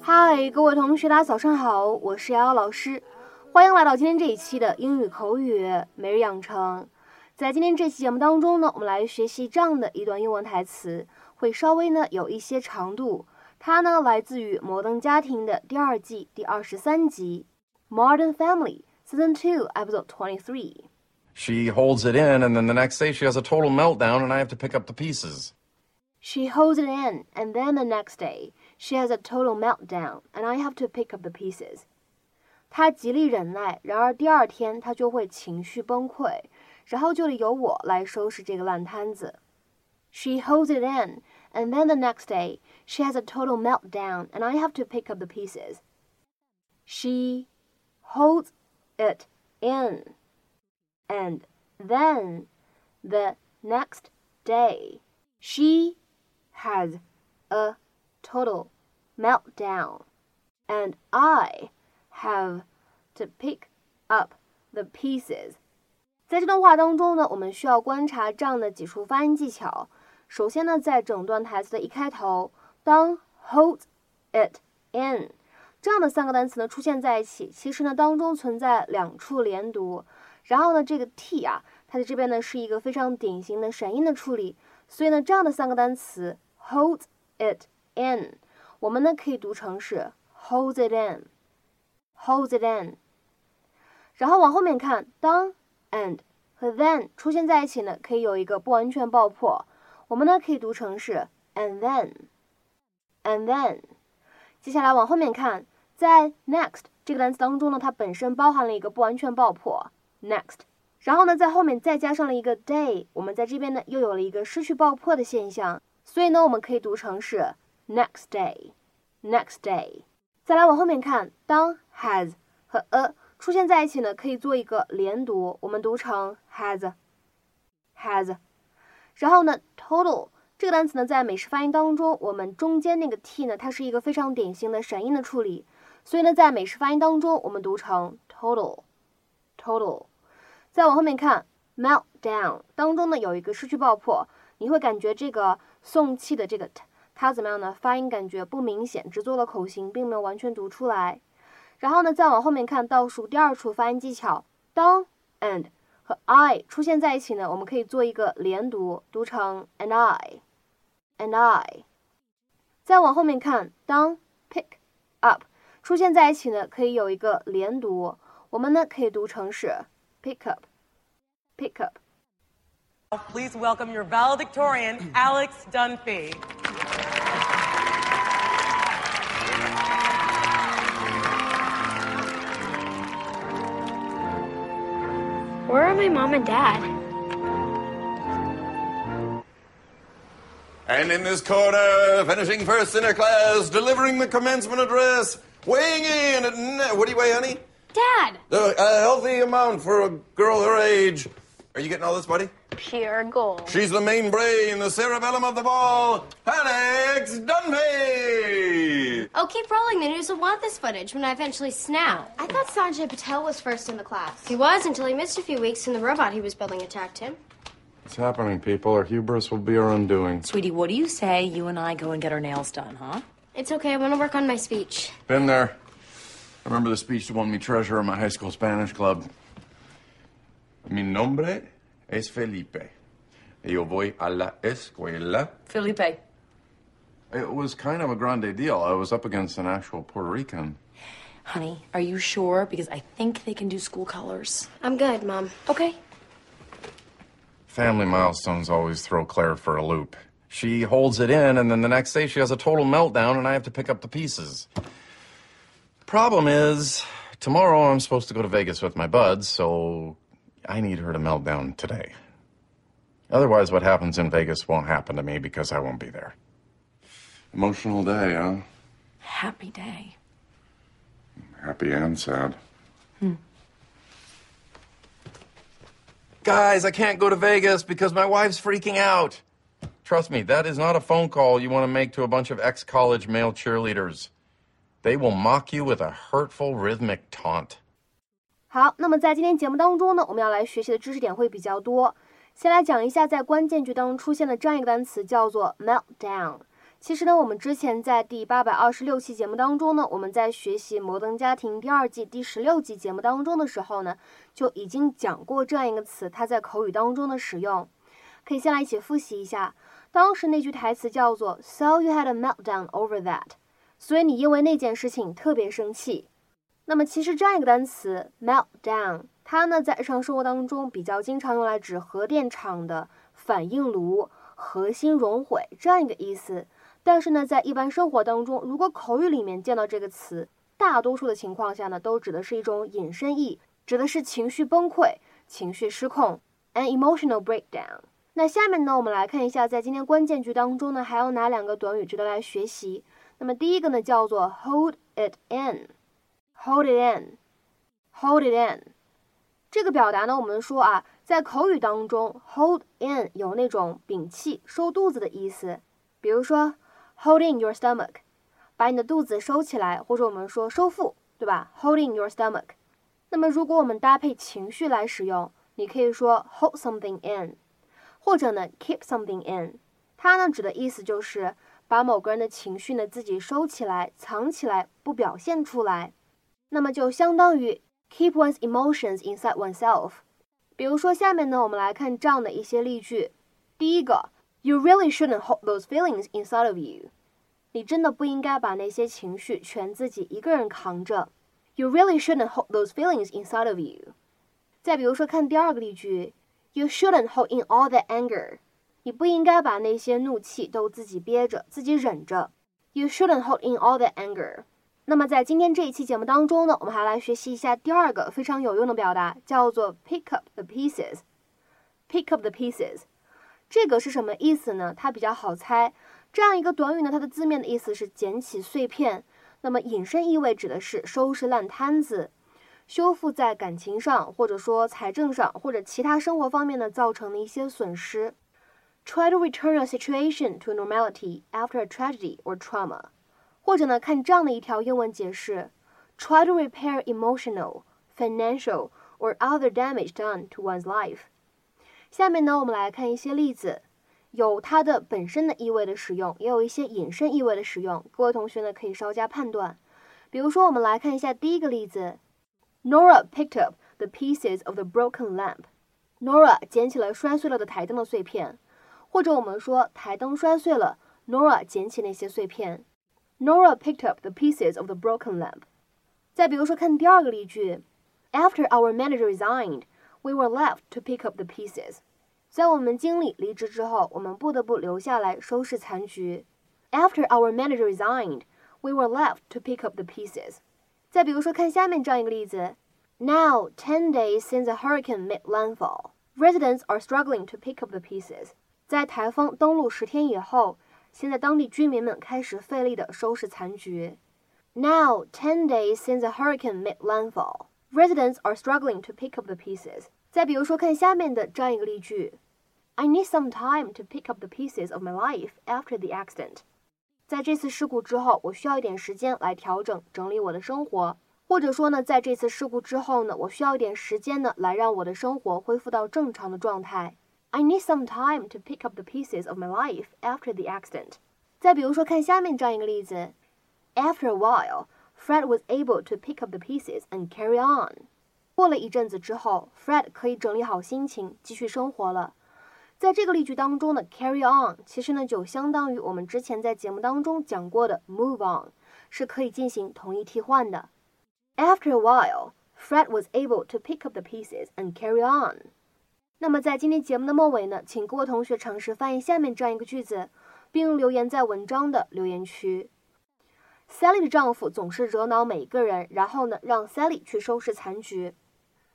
嗨，各位同学，大家早上好，我是瑶瑶老师，欢迎来到今天这一期的英语口语每日养成。在今天这期节目当中呢，我们来学习这样的一段英文台词，会稍微呢有一些长度。它呢来自于《摩登家庭》的第二季第二十三集，《Modern Family》Season Two Episode Twenty Three。She holds it in, and then the next day she has a total meltdown, and I have to pick up the pieces. She holds it in, and then the next day she has a total meltdown, and I have to pick up the pieces. 她极力忍耐，然而第二天她就会情绪崩溃，然后就得由我来收拾这个烂摊子。She holds it in, and then the next day she has a total meltdown, and I have to pick up the pieces. She holds it in, and then the next day she has a total meltdown, and I have to pick up the pieces. 在这段话当中呢，我们需要观察这样的几处发音技巧。首先呢，在整段台词的一开头，当 hold it in 这样的三个单词呢出现在一起，其实呢当中存在两处连读。 然后呢，这个 t 啊，它在这边呢是一个非常典型的闪音的处理。所以呢，这样的三个单词 hold it in，我们呢可以读成是 hold it in，hold it in。然后往后面看，当 and 和 then 出现在一起呢，可以有一个不完全爆破，我们呢可以读成是 and then，and then。接下来往后面看，在 next 这个单词当中呢，它本身包含了一个不完全爆破 next。然后呢，在后面再加上了一个 day，我们在这边呢又有了一个失去爆破的现象，所以呢，我们可以读成是 next day，next day。再来往后面看，当 has 和 a 出现在一起呢，可以做一个连读，我们读成 has，has。然后呢，total 这个单词呢，在美式发音当中，我们中间那个 t 呢，它是一个非常典型的闪音的处理，所以呢，在美式发音当中，我们读成 total Total，。再往后面看，meltdown 当中呢有一个失去爆破，你会感觉这个送气的这个 t 它怎么样呢？发音感觉不明显，只做了口型，并没有完全读出来。然后呢，再往后面看倒数第二处发音技巧，当 and 和 I 出现在一起呢，我们可以做一个连读，读成 and I，and I。再往后面看，当 pick up 出现在一起呢，可以有一个连读，我们呢可以读成是 pick up。pick up。 Please welcome your valedictorian, Alex Dunphy. Where are my mom and dad? And in this corner, finishing first in her class, delivering the commencement address, weighing in at ne- what do you weigh, honey? Dad! The, a healthy amount for a girl her age. Are you getting all this, buddy? Pure gold. She's the main brain, the cerebellum of the ball, Alex Dunphy. Oh, keep rolling. The news will want this footage when I eventually snap. I thought Sanjay Patel was first in the class. He was until he missed a few weeks and the robot he was building attacked him. What's happening, people? Our hubris will be our undoing. Sweetie, what do you say you and I go and get our nails done, huh? It's okay. I want to work on my speech. Been there. I remember the speech that won me treasure in my high school Spanish club. Mi nombre es Felipe. Yo voy a la escuela. Felipe. It was kind of a grande deal. I was up against an actual Puerto Rican. Honey, are you sure? Because I think they can do school colors. I'm good, Mom. Okay. Family milestones always throw Claire for a loop. She holds it in, and then the next day she has a total meltdown, and I have to pick up the pieces. Problem is, tomorrow I'm supposed to go to Vegas with my buds, so I need her to melt down today. Otherwise, what happens in Vegas won't happen to me because I won't be there. Emotional day, huh? Happy day. Happy and sad. Hmm. Guys, I can't go to Vegas because my wife's freaking out. Trust me, that is not a phone call you want to make to a bunch of ex college male cheerleaders. They will mock you with a hurtful rhythmic taunt. 好，那么在今天节目当中呢，我们要来学习的知识点会比较多。先来讲一下在关键句当中出现的这样一个单词，叫做 meltdown。其实呢，我们之前在第八百二十六期节目当中呢，我们在学习《摩登家庭》第二季第十六集节目当中的时候呢，就已经讲过这样一个词，它在口语当中的使用。可以先来一起复习一下，当时那句台词叫做 “So you had a meltdown over that”，所以你因为那件事情特别生气。那么其实这样一个单词 meltdown，它呢在日常生活当中比较经常用来指核电厂的反应炉核心熔毁这样一个意思。但是呢，在一般生活当中，如果口语里面见到这个词，大多数的情况下呢，都指的是一种引申义，指的是情绪崩溃、情绪失控，an emotional breakdown。那下面呢，我们来看一下，在今天关键句当中呢，还有哪两个短语值得来学习？那么第一个呢，叫做 hold it in，hold it in，hold it in。这个表达呢，我们说啊，在口语当中，hold in 有那种屏气、收肚子的意思，比如说。，hold in your stomach，把你的肚子收起来，或者我们说收腹，对吧？hold in your stomach。那么如果我们搭配情绪来使用，你可以说 hold something in，或者呢 keep something in。它呢指的意思就是把某个人的情绪呢自己收起来、藏起来，不表现出来。那么就相当于 keep one's emotions inside oneself。比如说下面呢，我们来看这样的一些例句。第一个。You really shouldn't hold those feelings inside of you。你真的不应该把那些情绪全自己一个人扛着。You really shouldn't hold those feelings inside of you。再比如说，看第二个例句，You shouldn't hold in all that anger。你不应该把那些怒气都自己憋着，自己忍着。You shouldn't hold in all the anger。那么在今天这一期节目当中呢，我们还来学习一下第二个非常有用的表达，叫做 pick up the pieces。pick up the pieces。这个是什么意思呢？它比较好猜。这样一个短语呢，它的字面的意思是捡起碎片，那么引申意味指的是收拾烂摊子，修复在感情上或者说财政上或者其他生活方面呢造成的一些损失。Try to return a situation to normality after a tragedy or trauma，或者呢看这样的一条英文解释：Try to repair emotional, financial or other damage done to one's life。下面呢，我们来看一些例子，有它的本身的意味的使用，也有一些引申意味的使用。各位同学呢，可以稍加判断。比如说，我们来看一下第一个例子：Nora picked up the pieces of the broken lamp。Nora 捡起了摔碎了的台灯的碎片。 或者我们说，台灯摔碎了，Nora 捡起那些碎片。Nora picked up the pieces of the broken lamp。再比如说，看第二个例句：After our manager resigned。We were left to pick up the pieces。在我们经理离职之后，我们不得不留下来收拾残局。After our manager resigned, we were left to pick up the pieces。再比如说，看下面这样一个例子：Now, ten days since a hurricane made landfall, residents are struggling to pick up the pieces。 在台风登陆十天以后，现在当地居民们开始费力地收拾残局。Now, ten days since the hurricane made landfall. Residents are struggling to pick up the pieces。再比如说，看下面的这样一个例句：I need some time to pick up the pieces of my life after the accident。在这次事故之后，我需要一点时间来调整、整理我的生活。或者说呢，在这次事故之后呢，我需要一点时间呢，来让我的生活恢复到正常的状态。I need some time to pick up the pieces of my life after the accident。再比如说，看下面这样一个例子：After a while。Fred was able to pick up the pieces and carry on。过了一阵子之后，Fred 可以整理好心情，继续生活了。在这个例句当中呢，carry on 其实呢就相当于我们之前在节目当中讲过的 move on，是可以进行同义替换的。After a while, Fred was able to pick up the pieces and carry on。 那么在今天节目的末尾呢，请各位同学尝试翻译下面这样一个句子，并留言在文章的留言区。Sally 的丈夫总是惹恼每一个人，然后呢，让 Sally 去收拾残局。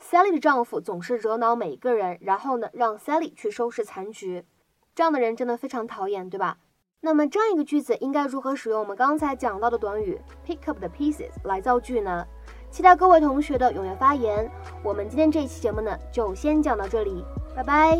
Sally 的丈夫总是惹恼每一个人，然后呢，让 Sally 去收拾残局。这样的人真的非常讨厌，对吧？那么这样一个句子应该如何使用我们刚才讲到的短语 pick up the pieces 来造句呢？期待各位同学的踊跃发言。我们今天这一期节目呢，就先讲到这里，拜拜。